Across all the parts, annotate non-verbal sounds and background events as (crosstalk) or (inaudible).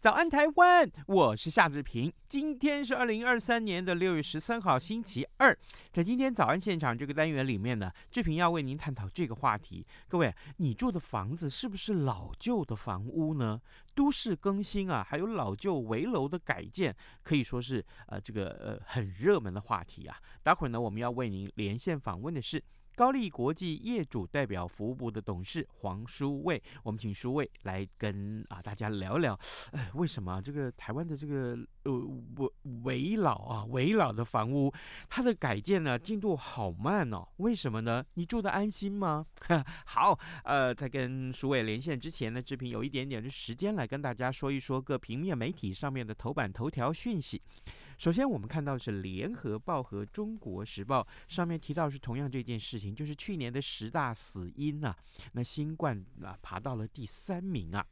早安，台湾！我是夏志平。今天是二零二三年的六月十三号，星期二。在今天早安现场这个单元里面呢，志平要为您探讨这个话题。各位，你住的房子是不是老旧的房屋呢？都市更新啊，还有老旧围楼的改建，可以说是呃这个呃很热门的话题啊。待会儿呢，我们要为您连线访问的是。高力国际业主代表服务部的董事黄书卫，我们请书卫来跟啊大家聊聊，哎，为什么这个台湾的这个呃危危老啊危老的房屋，它的改建呢进度好慢哦？为什么呢？你住得安心吗？(laughs) 好，呃，在跟书卫连线之前呢，志平有一点点的时间来跟大家说一说各平面媒体上面的头版头条讯息。首先，我们看到的是《联合报》和《中国时报》上面提到是同样这件事情，就是去年的十大死因啊，那新冠啊爬到了第三名啊。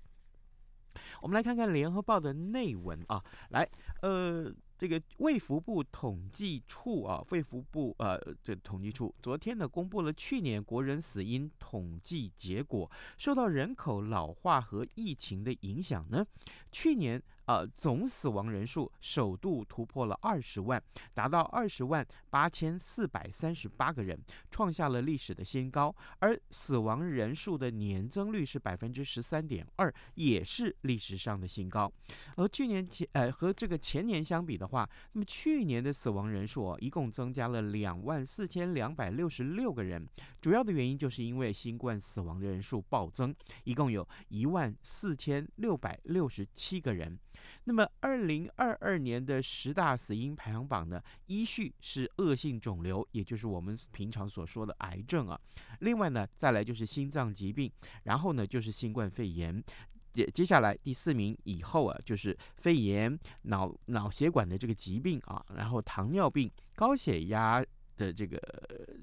我们来看看《联合报》的内文啊，来，呃。这个卫福部统计处啊，卫福部呃，这、统计处昨天呢公布了去年国人死因统计结果，受到人口老化和疫情的影响呢，去年呃总死亡人数首度突破了二十万，达到二十万八千四百三十八个人，创下了历史的新高，而死亡人数的年增率是百分之十三点二，也是历史上的新高，而去年前呃和这个前年相比的。话，那么去年的死亡人数哦，一共增加了两万四千两百六十六个人，主要的原因就是因为新冠死亡的人数暴增，一共有一万四千六百六十七个人。那么二零二二年的十大死因排行榜呢，依序是恶性肿瘤，也就是我们平常所说的癌症啊，另外呢，再来就是心脏疾病，然后呢就是新冠肺炎。接接下来第四名以后啊，就是肺炎、脑脑血管的这个疾病啊，然后糖尿病、高血压的这个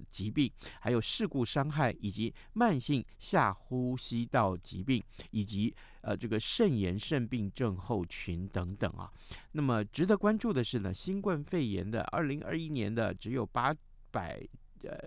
疾病，还有事故伤害以及慢性下呼吸道疾病，以及呃这个肾炎肾病症候群等等啊。那么值得关注的是呢，新冠肺炎的二零二一年的只有八百呃。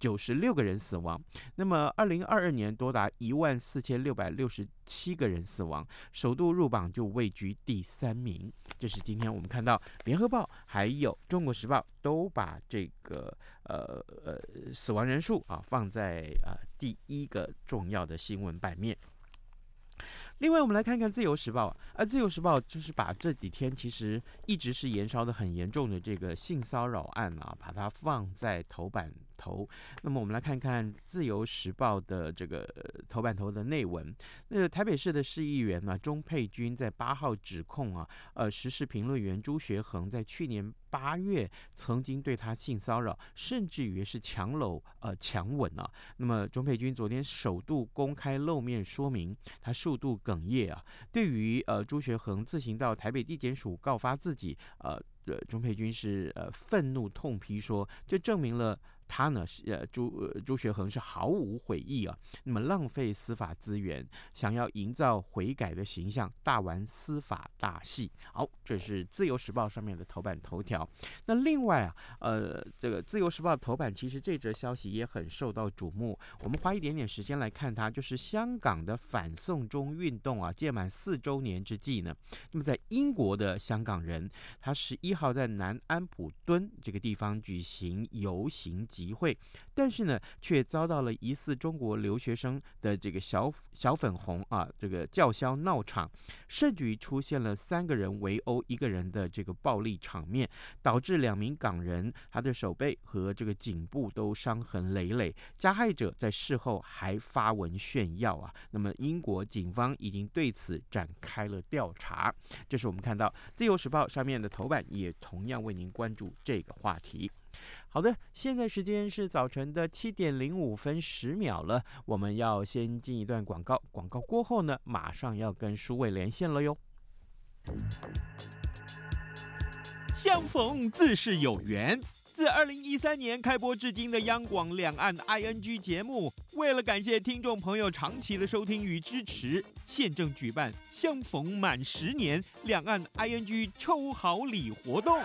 九十六个人死亡，那么二零二二年多达一万四千六百六十七个人死亡，首度入榜就位居第三名。就是今天我们看到《联合报》还有《中国时报》都把这个呃呃死亡人数啊放在啊、呃、第一个重要的新闻版面。另外，我们来看看《自由时报》啊，而《自由时报》就是把这几天其实一直是延烧的很严重的这个性骚扰案啊，把它放在头版头。那么，我们来看看《自由时报》的这个头版头的内文。那台北市的市议员呢，钟佩君在八号指控啊，呃，时事评论员朱学恒在去年八月曾经对他性骚扰，甚至于是强搂呃强吻啊。那么，钟佩君昨天首度公开露面说明，他数度。哽咽啊！对于呃朱学恒自行到台北地检署告发自己，呃，钟佩君是呃愤怒痛批说，这证明了。他呢是呃朱呃朱学恒是毫无悔意啊，那么浪费司法资源，想要营造悔改的形象，大玩司法大戏。好，这是自由时报上面的头版头条。那另外啊，呃，这个自由时报头版其实这则消息也很受到瞩目。我们花一点点时间来看它，就是香港的反送中运动啊，届满四周年之际呢，那么在英国的香港人，他十一号在南安普敦这个地方举行游行。集会，但是呢，却遭到了疑似中国留学生的这个小小粉红啊，这个叫嚣闹场，甚至于出现了三个人围殴一个人的这个暴力场面，导致两名港人他的手背和这个颈部都伤痕累累。加害者在事后还发文炫耀啊。那么英国警方已经对此展开了调查。这是我们看到《自由时报》上面的头版，也同样为您关注这个话题。好的，现在时间是早晨的七点零五分十秒了，我们要先进一段广告，广告过后呢，马上要跟书卫连线了哟。相逢自是有缘。自二零一三年开播至今的央广两岸 ING 节目，为了感谢听众朋友长期的收听与支持，现正举办相逢满十年两岸 ING 抽好礼活动。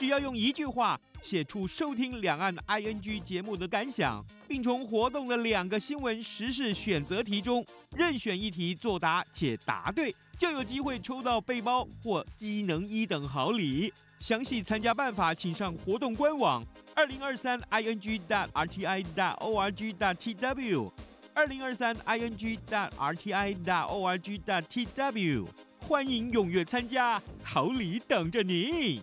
只要用一句话写出收听两岸 ING 节目的感想，并从活动的两个新闻时事选择题中任选一题作答且答对，就有机会抽到背包或机能一等好礼。详细参加办法，请上活动官网二零二三 ing dot rti dot org dot tw 二零二三 ing dot rti dot org dot tw，欢迎踊跃参加，好礼等着你。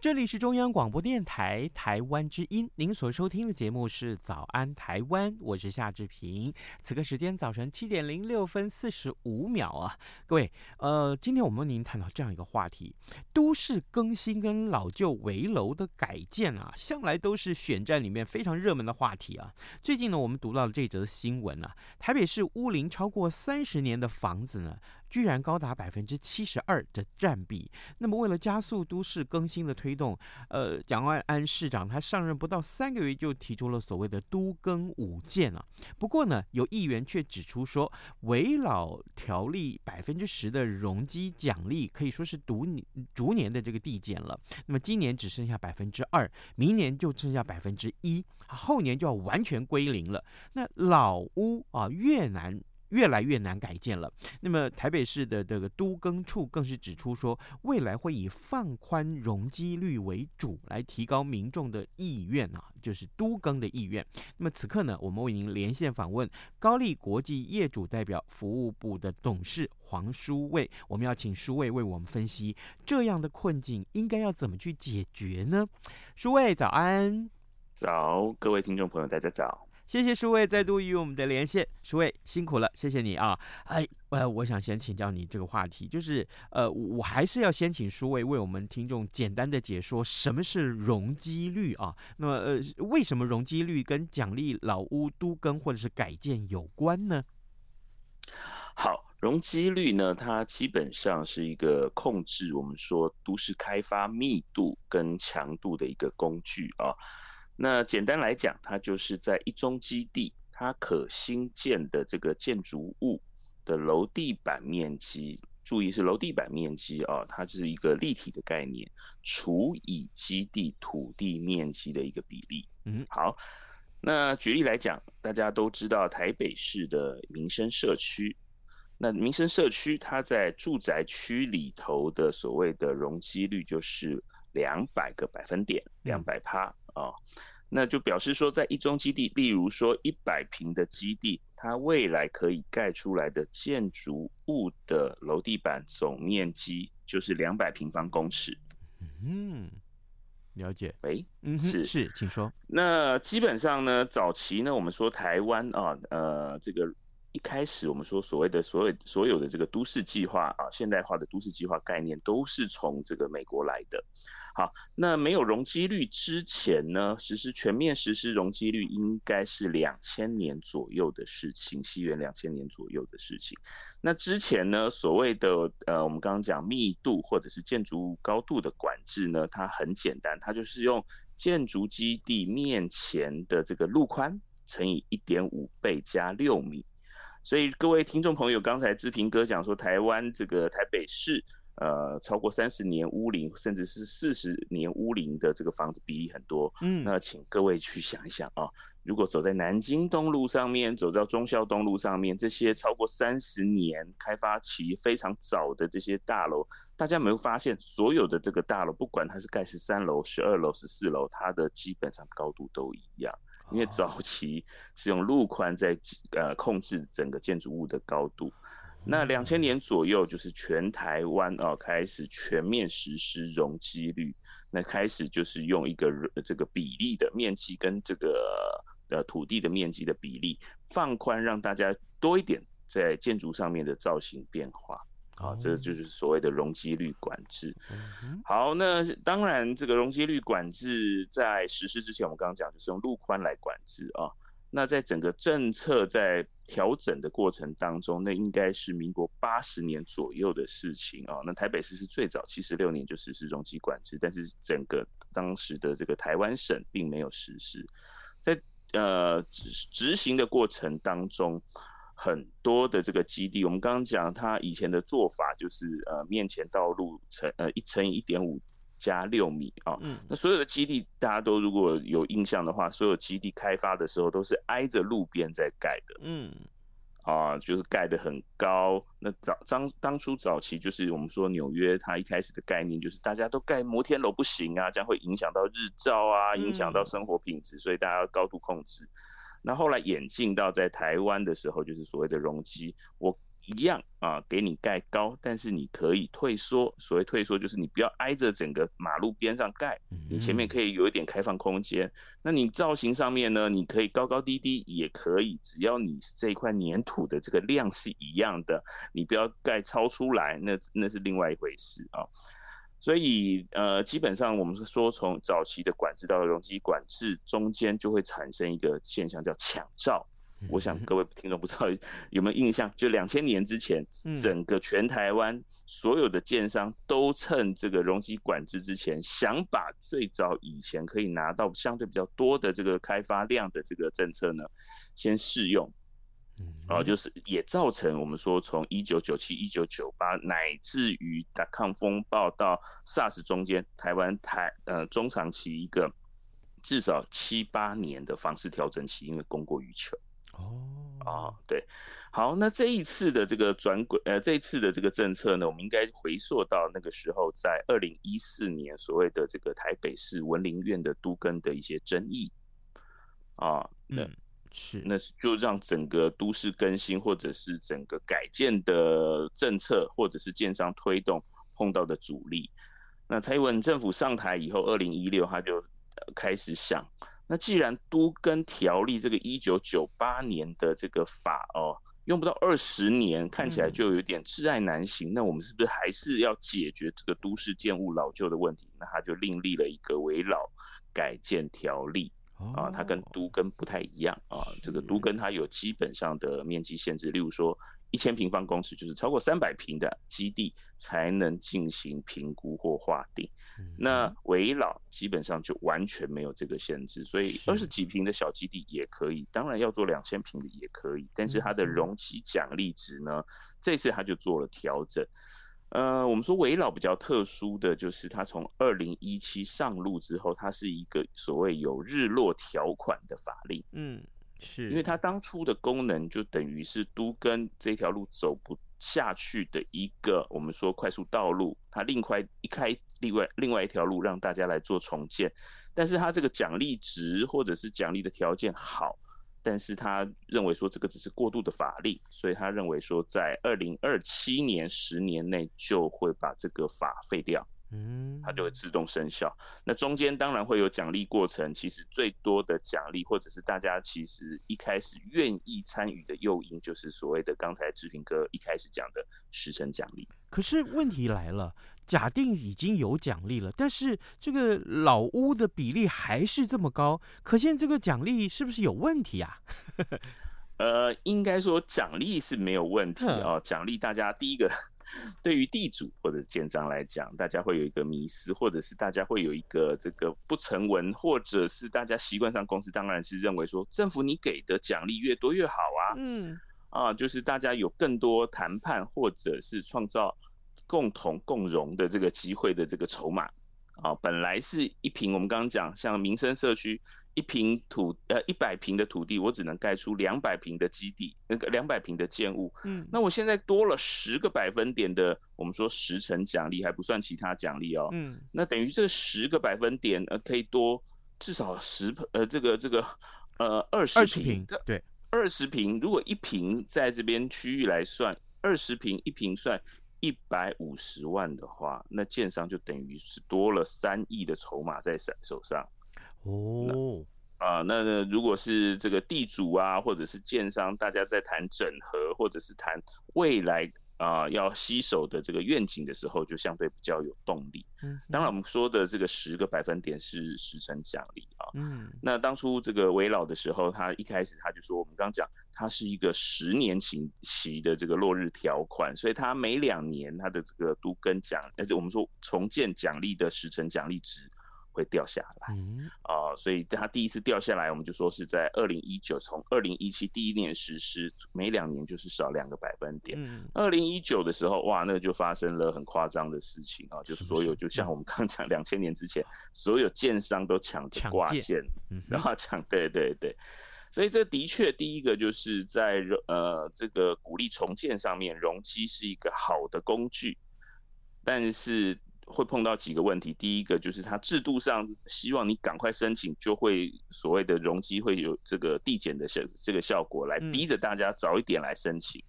这里是中央广播电台台湾之音，您所收听的节目是《早安台湾》，我是夏志平。此刻时间早晨七点零六分四十五秒啊，各位，呃，今天我们为您探讨这样一个话题：都市更新跟老旧围楼的改建啊，向来都是选战里面非常热门的话题啊。最近呢，我们读到了这则新闻啊，台北市屋龄超过三十年的房子呢。居然高达百分之七十二的占比。那么，为了加速都市更新的推动，呃，蒋万安市长他上任不到三个月就提出了所谓的“都更五建”啊。不过呢，有议员却指出说，围老条例百分之十的容积奖励可以说是逐年逐年的这个递减了。那么今年只剩下百分之二，明年就剩下百分之一，后年就要完全归零了。那老屋啊，越难。越来越难改建了。那么台北市的这个都更处更是指出说，未来会以放宽容积率为主，来提高民众的意愿啊，就是都更的意愿。那么此刻呢，我们为您连线访问高力国际业主代表服务部的董事黄书卫，我们要请书卫为我们分析这样的困境应该要怎么去解决呢？书卫早安，早，各位听众朋友，大家早。谢谢书卫再度与我们的连线，书卫辛苦了，谢谢你啊！哎，呃，我想先请教你这个话题，就是呃，我还是要先请书卫为我们听众简单的解说什么是容积率啊？那么呃，为什么容积率跟奖励老屋都更或者是改建有关呢？好，容积率呢，它基本上是一个控制我们说都市开发密度跟强度的一个工具啊。那简单来讲，它就是在一中基地，它可新建的这个建筑物的楼地板面积，注意是楼地板面积啊，它是一个立体的概念，除以基地土地面积的一个比例。嗯，好，那举例来讲，大家都知道台北市的民生社区，那民生社区它在住宅区里头的所谓的容积率就是两百个百分点，两百趴。啊，那就表示说，在一中基地，例如说一百平的基地，它未来可以盖出来的建筑物的楼地板总面积就是两百平方公尺。嗯，了解。喂，嗯，是是，请说。那基本上呢，早期呢，我们说台湾啊，呃，这个一开始我们说所谓的所有所有的这个都市计划啊，现代化的都市计划概念，都是从这个美国来的。好，那没有容积率之前呢，实施全面实施容积率应该是两千年左右的事情，西元两千年左右的事情。那之前呢，所谓的呃，我们刚刚讲密度或者是建筑物高度的管制呢，它很简单，它就是用建筑基地面前的这个路宽乘以一点五倍加六米。所以各位听众朋友，刚才志平哥讲说，台湾这个台北市。呃超过三十年屋龄，甚至是四十年屋龄的这个房子比例很多。嗯，那请各位去想一想啊，如果走在南京东路上面，走到忠孝东路上面，这些超过三十年开发期非常早的这些大楼，大家有没有发现，所有的这个大楼，不管它是盖十三楼、十二楼、十四楼，它的基本上高度都一样。因为早期是用路宽在呃控制整个建筑物的高度，那两千年左右就是全台湾啊开始全面实施容积率，那开始就是用一个这个比例的面积跟这个呃土地的面积的比例放宽，让大家多一点在建筑上面的造型变化。好，这就是所谓的容积率管制。好，那当然，这个容积率管制在实施之前，我们刚刚讲就是用路宽来管制啊。那在整个政策在调整的过程当中，那应该是民国八十年左右的事情啊。那台北市是最早七十六年就实施容积管制，但是整个当时的这个台湾省并没有实施。在呃执执行的过程当中。很多的这个基地，我们刚刚讲，它以前的做法就是呃面前道路乘呃一乘以一点五加六米啊，嗯，那所有的基地大家都如果有印象的话，所有基地开发的时候都是挨着路边在盖的，嗯，啊，就是盖得很高。那早当当初早期就是我们说纽约，它一开始的概念就是大家都盖摩天楼不行啊，这样会影响到日照啊，影响到生活品质，所以大家要高度控制。那后来演进到在台湾的时候，就是所谓的容积，我一样啊，给你盖高，但是你可以退缩。所谓退缩，就是你不要挨着整个马路边上盖，你前面可以有一点开放空间。那你造型上面呢，你可以高高低低也可以，只要你这一块粘土的这个量是一样的，你不要盖超出来，那那是另外一回事啊。所以，呃，基本上我们是说，从早期的管制到容积管制中间，就会产生一个现象叫抢照。我想各位听众不知道有没有印象，就两千年之前，整个全台湾所有的建商都趁这个容积管制之前，想把最早以前可以拿到相对比较多的这个开发量的这个政策呢，先试用。然后就是也造成我们说，从一九九七、一九九八，乃至于达康风暴到 SARS 中间，台湾台呃中长期一个至少七八年的房市调整期，因为供过于求。哦啊，对，好，那这一次的这个转轨，呃，这一次的这个政策呢，我们应该回溯到那个时候，在二零一四年所谓的这个台北市文林院的都更的一些争议啊，嗯。是，那就让整个都市更新，或者是整个改建的政策，或者是建商推动碰到的阻力。那蔡英文政府上台以后，二零一六他就开始想，那既然都跟条例这个一九九八年的这个法哦，用不到二十年，看起来就有点挚爱难行。那我们是不是还是要解决这个都市建物老旧的问题？那他就另立了一个围老改建条例。啊，它跟都跟不太一样啊。这个都跟它有基本上的面积限制，例如说一千平方公尺，就是超过三百平的基地才能进行评估或划定。那围老基本上就完全没有这个限制，所以二十几平的小基地也可以，当然要做两千平的也可以，但是它的容积奖励值呢，这次它就做了调整。呃，我们说围老比较特殊的就是，它从二零一七上路之后，它是一个所谓有日落条款的法令。嗯，是因为它当初的功能就等于是都跟这条路走不下去的一个我们说快速道路，它另开一开另外另外一条路让大家来做重建，但是它这个奖励值或者是奖励的条件好。但是他认为说这个只是过渡的法令，所以他认为说在二零二七年十年内就会把这个法废掉，嗯，它就会自动生效。那中间当然会有奖励过程，其实最多的奖励或者是大家其实一开始愿意参与的诱因，就是所谓的刚才志平哥一开始讲的时程奖励。可是问题来了。假定已经有奖励了，但是这个老屋的比例还是这么高，可见这个奖励是不是有问题啊？(laughs) 呃，应该说奖励是没有问题啊。奖励大家第一个，对于地主或者建商来讲，大家会有一个迷失，或者是大家会有一个这个不成文，或者是大家习惯上公司当然是认为说，政府你给的奖励越多越好啊。嗯，啊，就是大家有更多谈判或者是创造。共同共荣的这个机会的这个筹码。啊，本来是一平，我们刚刚讲像民生社区一平土呃一百平的土地，我只能盖出两百平的基地，那个两百平的建物，嗯，那我现在多了十个百分点的，我们说十成奖励还不算其他奖励哦，嗯，那等于这十个百分点呃可以多至少十呃这个这个呃二十平。的对。二十平，如果一平在这边区域来算，二十平一平算一百五十万的话，那建商就等于是多了三亿的筹码在手上。哦，啊，那那如果是这个地主啊，或者是建商，大家在谈整合，或者是谈未来。啊、呃，要吸手的这个愿景的时候，就相对比较有动力。嗯，当然我们说的这个十个百分点是时程奖励啊。嗯，那当初这个危老的时候，他一开始他就说，我们刚刚讲，它是一个十年期期的这个落日条款，所以它每两年它的这个都跟奖，而且我们说重建奖励的时程奖励值。会掉下来，嗯，啊，所以它第一次掉下来，我们就说是在二零一九，从二零一七第一年实施，每两年就是少两个百分点。二零一九的时候，哇，那个就发生了很夸张的事情啊，就所有就？像我们刚刚讲，两千年之前，所有建商都抢着挂件，然后抢，对对对，所以这的确第一个就是在呃这个鼓励重建上面，容积是一个好的工具，但是。会碰到几个问题，第一个就是它制度上希望你赶快申请，就会所谓的容积会有这个递减的效这个效果，来逼着大家早一点来申请。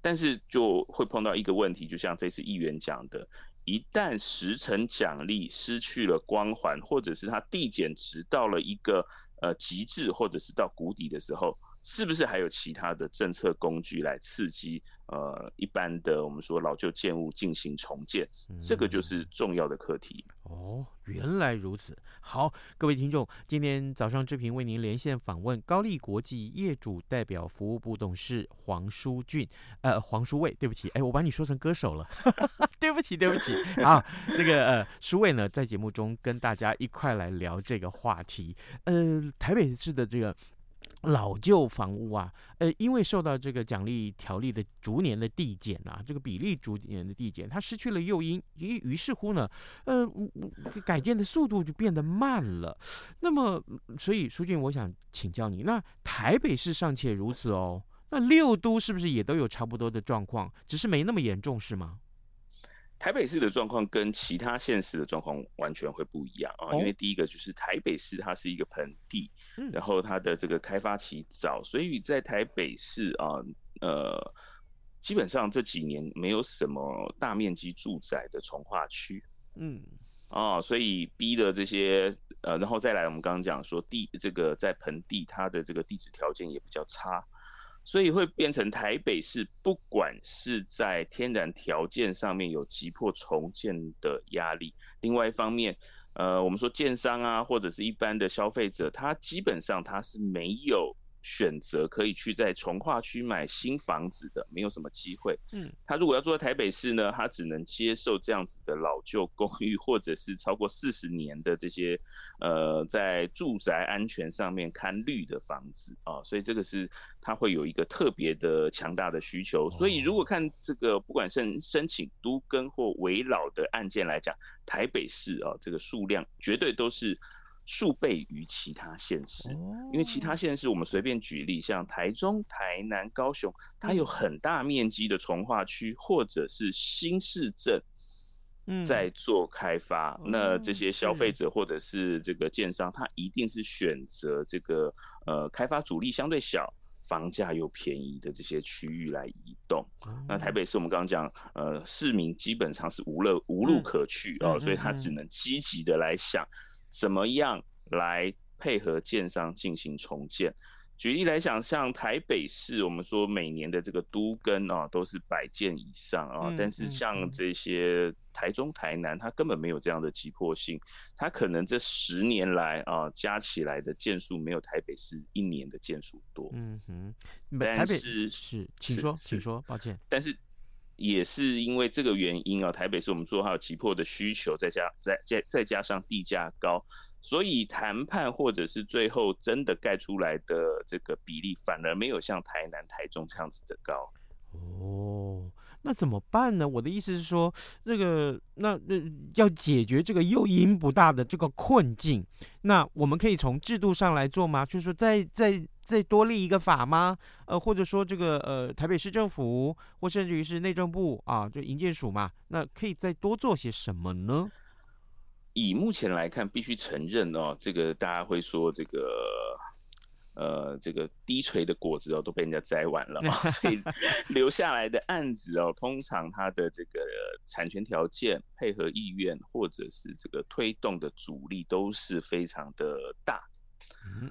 但是就会碰到一个问题，就像这次议员讲的，一旦时程奖励失去了光环，或者是它递减值到了一个呃极致，或者是到谷底的时候。是不是还有其他的政策工具来刺激呃一般的我们说老旧建物进行重建？嗯，这个就是重要的课题。哦，原来如此。好，各位听众，今天早上志平为您连线访问高丽国际业主代表服务部董事黄书俊，呃，黄书卫，对不起，哎，我把你说成歌手了，(laughs) 对不起，对不起。啊，这个呃，书卫呢在节目中跟大家一块来聊这个话题。呃，台北市的这个。老旧房屋啊，呃，因为受到这个奖励条例的逐年的递减啊，这个比例逐年的递减，它失去了诱因，于于是乎呢，呃，改建的速度就变得慢了。那么，所以苏俊，我想请教你，那台北市尚且如此哦，那六都是不是也都有差不多的状况，只是没那么严重，是吗？台北市的状况跟其他县市的状况完全会不一样啊，因为第一个就是台北市它是一个盆地，然后它的这个开发期早，所以在台北市啊，呃，基本上这几年没有什么大面积住宅的从化区，嗯，啊，所以逼的这些呃，然后再来我们刚刚讲说地这个在盆地它的这个地质条件也比较差。所以会变成台北市，不管是在天然条件上面有急迫重建的压力，另外一方面，呃，我们说建商啊，或者是一般的消费者，他基本上他是没有。选择可以去在从化区买新房子的，没有什么机会。嗯，他如果要住在台北市呢，他只能接受这样子的老旧公寓，或者是超过四十年的这些，呃，在住宅安全上面看绿的房子啊。所以这个是他会有一个特别的强大的需求。所以如果看这个，不管是申请都更或危老的案件来讲，台北市啊，这个数量绝对都是。数倍于其他县市，因为其他县市我们随便举例，像台中、台南、高雄，它有很大面积的从化区或者是新市镇，在做开发。那这些消费者或者是这个建商，他一定是选择这个呃开发阻力相对小、房价又便宜的这些区域来移动。那台北市我们刚刚讲，呃，市民基本上是无路无路可去哦，所以他只能积极的来想。怎么样来配合建商进行重建？举例来讲，像台北市，我们说每年的这个都更啊，都是百件以上啊。嗯、但是像这些台中、台南，它根本没有这样的急迫性。它可能这十年来啊，加起来的件数没有台北市一年的件数多。嗯哼，台北是是，请说，请说，抱歉。但是也是因为这个原因啊，台北是我们说还有急迫的需求，再加再再再加上地价高，所以谈判或者是最后真的盖出来的这个比例，反而没有像台南、台中这样子的高。哦，那怎么办呢？我的意思是说，这个那那要解决这个诱因不大的这个困境，那我们可以从制度上来做吗？就是说在在再多立一个法吗？呃，或者说这个呃台北市政府或甚至于是内政部啊，就营建署嘛，那可以再多做些什么呢？以目前来看，必须承认哦，这个大家会说这个。呃，这个低垂的果子哦，都被人家摘完了嘛，(laughs) 所以 (laughs) 留下来的案子哦，通常它的这个产权条件、配合意愿，或者是这个推动的阻力都是非常的大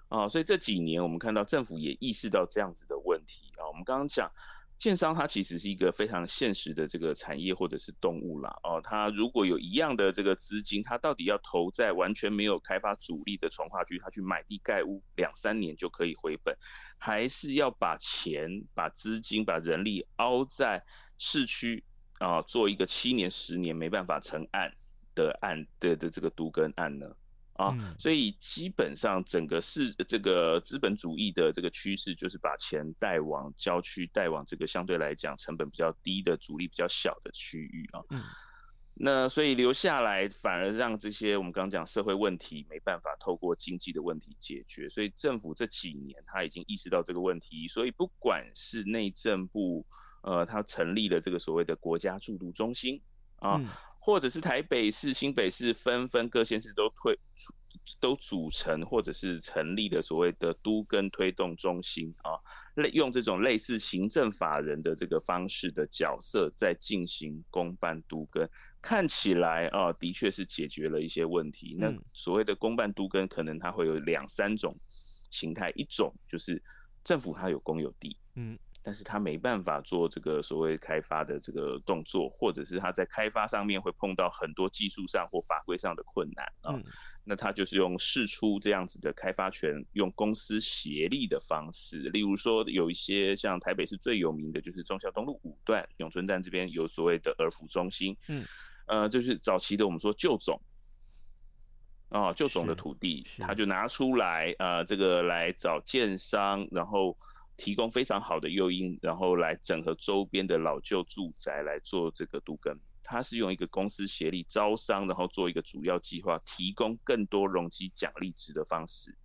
啊，所以这几年我们看到政府也意识到这样子的问题啊，我们刚刚讲。建商它其实是一个非常现实的这个产业或者是动物啦哦，它如果有一样的这个资金，它到底要投在完全没有开发主力的从化区，它去买地盖屋两三年就可以回本，还是要把钱、把资金、把人力凹在市区啊，做一个七年、十年没办法成案的案的的这个都更案呢？啊，所以基本上整个是这个资本主义的这个趋势，就是把钱带往郊区，带往这个相对来讲成本比较低的、阻力比较小的区域啊。嗯，那所以留下来反而让这些我们刚刚讲社会问题没办法透过经济的问题解决。所以政府这几年他已经意识到这个问题，所以不管是内政部，呃，他成立了这个所谓的国家驻都中心啊。嗯或者是台北市、新北市纷纷各县市都推都组成或者是成立的所谓的都跟推动中心啊，类用这种类似行政法人的这个方式的角色在进行公办都跟，看起来啊的确是解决了一些问题。那所谓的公办都跟可能它会有两三种形态，一种就是政府它有公有地，嗯。但是他没办法做这个所谓开发的这个动作，或者是他在开发上面会碰到很多技术上或法规上的困难啊。嗯、那他就是用试出这样子的开发权，用公司协力的方式。例如说，有一些像台北市最有名的就是忠孝东路五段永春站这边有所谓的儿福中心，嗯，呃，就是早期的我们说旧总哦，旧总的土地，他就拿出来呃，这个来找建商，然后。提供非常好的诱因，然后来整合周边的老旧住宅来做这个都更。它是用一个公司协力招商，然后做一个主要计划，提供更多容积奖励值的方式。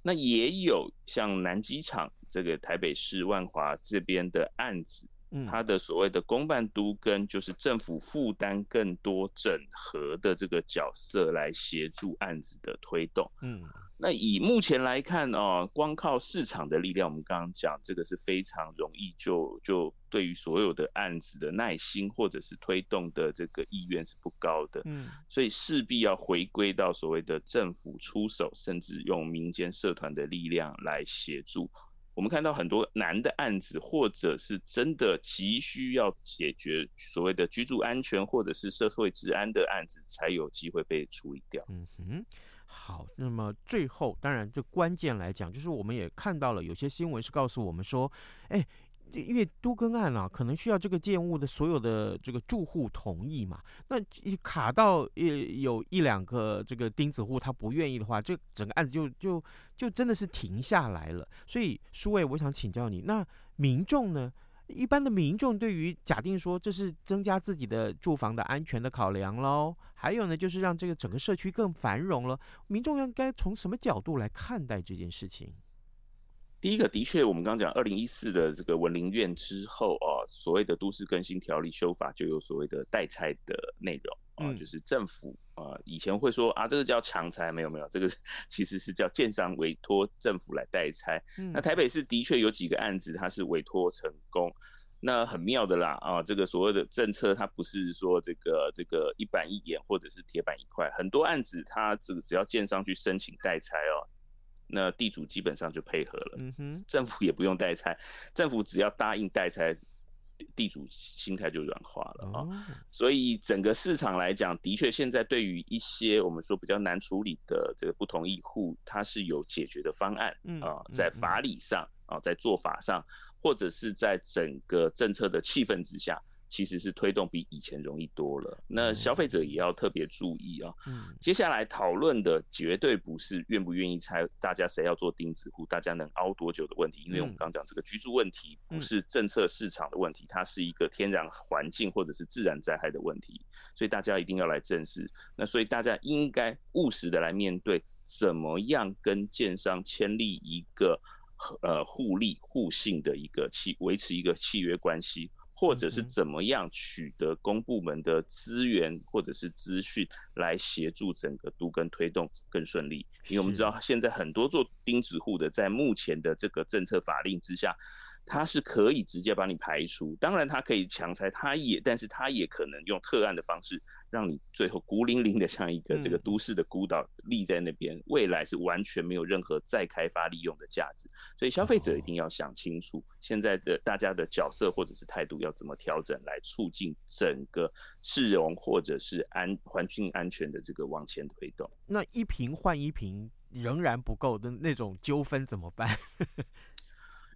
那也有像南机场这个台北市万华这边的案子，它的所谓的公办都跟，就是政府负担更多整合的这个角色来协助案子的推动。嗯。那以目前来看哦，光靠市场的力量，我们刚刚讲这个是非常容易就就对于所有的案子的耐心或者是推动的这个意愿是不高的，嗯，所以势必要回归到所谓的政府出手，甚至用民间社团的力量来协助。我们看到很多难的案子，或者是真的急需要解决所谓的居住安全或者是社会治安的案子，才有机会被处理掉。嗯哼。好，那么最后，当然，就关键来讲，就是我们也看到了有些新闻是告诉我们说，哎，因为都更案啊，可能需要这个建物的所有的这个住户同意嘛，那卡到一有一两个这个钉子户他不愿意的话，这整个案子就就就真的是停下来了。所以，书卫，我想请教你，那民众呢？一般的民众对于假定说，这是增加自己的住房的安全的考量喽，还有呢，就是让这个整个社区更繁荣了。民众应该从什么角度来看待这件事情？第一个，的确，我们刚刚讲二零一四的这个文林院之后啊，所谓的都市更新条例修法就有所谓的代拆的内容。啊，就是政府啊，以前会说啊，这个叫强拆，没有没有，这个其实是叫建商委托政府来代拆。那台北市的确有几个案子，它是委托成功，那很妙的啦啊，这个所谓的政策，它不是说这个这个一板一眼或者是铁板一块，很多案子它只只要建商去申请代拆哦，那地主基本上就配合了，政府也不用代拆，政府只要答应代拆。地主心态就软化了啊，所以整个市场来讲，的确现在对于一些我们说比较难处理的这个不同意户，它是有解决的方案啊，在法理上啊，在做法上，或者是在整个政策的气氛之下，其实是推动比以前容易多了。那消费者也要特别注意啊。嗯，接下来讨论的绝对不是愿不愿意拆，大家谁要做钉子户，大家能熬多久的问题。因为我们刚讲这个居住问题不是政策市场的问题，它是一个天然环境或者是自然灾害的问题，所以大家一定要来正视。那所以大家应该务实的来面对，怎么样跟建商签立一个呃互利互信的一个契，维持一个契约关系。或者是怎么样取得公部门的资源或者是资讯来协助整个都跟推动更顺利，因为我们知道现在很多做钉子户的，在目前的这个政策法令之下。他是可以直接把你排除，当然他可以强拆，他也，但是他也可能用特案的方式，让你最后孤零零的像一个这个都市的孤岛立在那边，未来是完全没有任何再开发利用的价值。所以消费者一定要想清楚，现在的大家的角色或者是态度要怎么调整，来促进整个市容或者是安环境安全的这个往前推动。那一瓶换一瓶仍然不够的那种纠纷怎么办？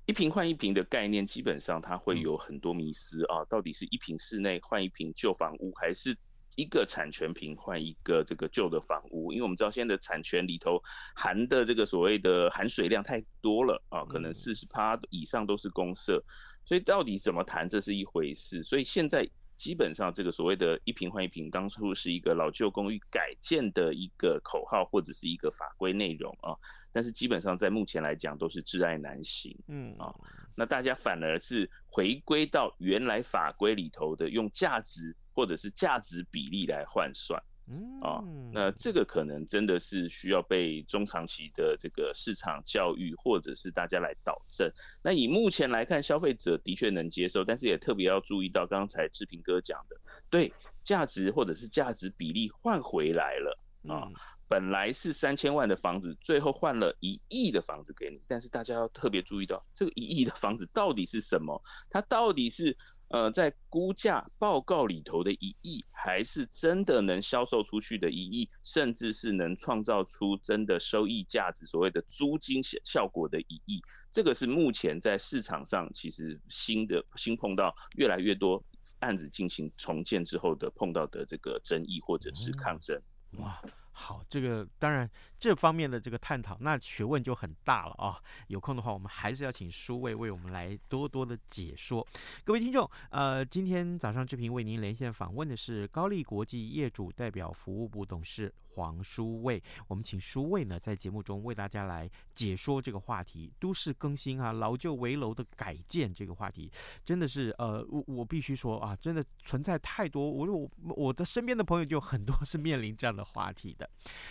一瓶换一瓶的概念，基本上它会有很多迷思啊。到底是一瓶室内换一瓶旧房屋，还是一个产权瓶换一个这个旧的房屋？因为我们知道现在的产权里头含的这个所谓的含水量太多了啊，可能四十趴以上都是公社，所以到底怎么谈，这是一回事。所以现在。基本上，这个所谓的“一平换一平”当初是一个老旧公寓改建的一个口号，或者是一个法规内容啊。但是基本上在目前来讲，都是挚爱难行。嗯啊，那大家反而是回归到原来法规里头的，用价值或者是价值比例来换算。嗯啊，那这个可能真的是需要被中长期的这个市场教育，或者是大家来导正。那以目前来看，消费者的确能接受，但是也特别要注意到刚才志平哥讲的，对价值或者是价值比例换回来了啊。本来是三千万的房子，最后换了一亿的房子给你，但是大家要特别注意到，这个一亿的房子到底是什么？它到底是？呃，在估价报告里头的一亿，还是真的能销售出去的一亿，甚至是能创造出真的收益价值，所谓的租金效果的一亿，这个是目前在市场上其实新的新碰到越来越多案子进行重建之后的碰到的这个争议或者是抗争。哇，好，这个当然。这方面的这个探讨，那学问就很大了啊！有空的话，我们还是要请书卫为我们来多多的解说。各位听众，呃，今天早上志平为您连线访问的是高力国际业主代表服务部董事黄书卫。我们请书卫呢，在节目中为大家来解说这个话题：都市更新啊，老旧危楼的改建这个话题，真的是呃，我我必须说啊，真的存在太多。我我我的身边的朋友就很多是面临这样的话题的。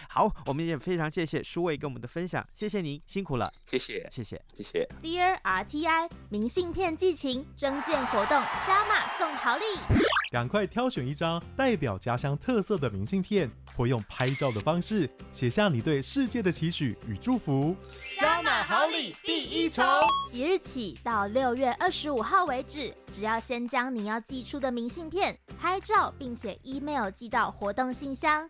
好，我们也非。非常谢谢舒卫跟我们的分享，谢谢您辛苦了，谢谢谢谢谢谢。Dear RTI，明信片寄情征件活动加码送好礼，赶快挑选一张代表家乡特色的明信片，或用拍照的方式写下你对世界的期许与祝福，加码好礼第一重。即日起到六月二十五号为止，只要先将你要寄出的明信片拍照，并且 email 寄到活动信箱。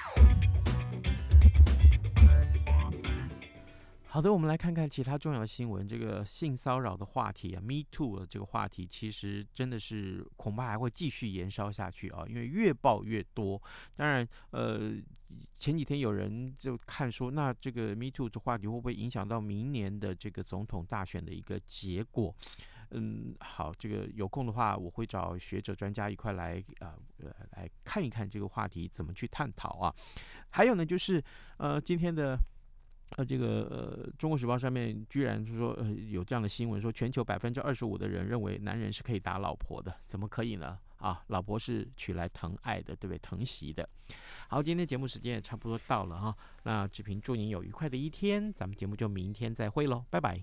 好的，我们来看看其他重要的新闻。这个性骚扰的话题啊，Me Too 的这个话题，其实真的是恐怕还会继续延烧下去啊，因为越爆越多。当然，呃，前几天有人就看说，那这个 Me Too 的话题会不会影响到明年的这个总统大选的一个结果？嗯，好，这个有空的话，我会找学者专家一块来啊，呃来看一看这个话题怎么去探讨啊。还有呢，就是呃今天的呃这个呃《中国时报》上面居然是说呃有这样的新闻，说全球百分之二十五的人认为男人是可以打老婆的，怎么可以呢？啊，老婆是娶来疼爱的，对不对？疼惜的。好，今天节目时间也差不多到了哈。那志平祝您有愉快的一天，咱们节目就明天再会喽，拜拜。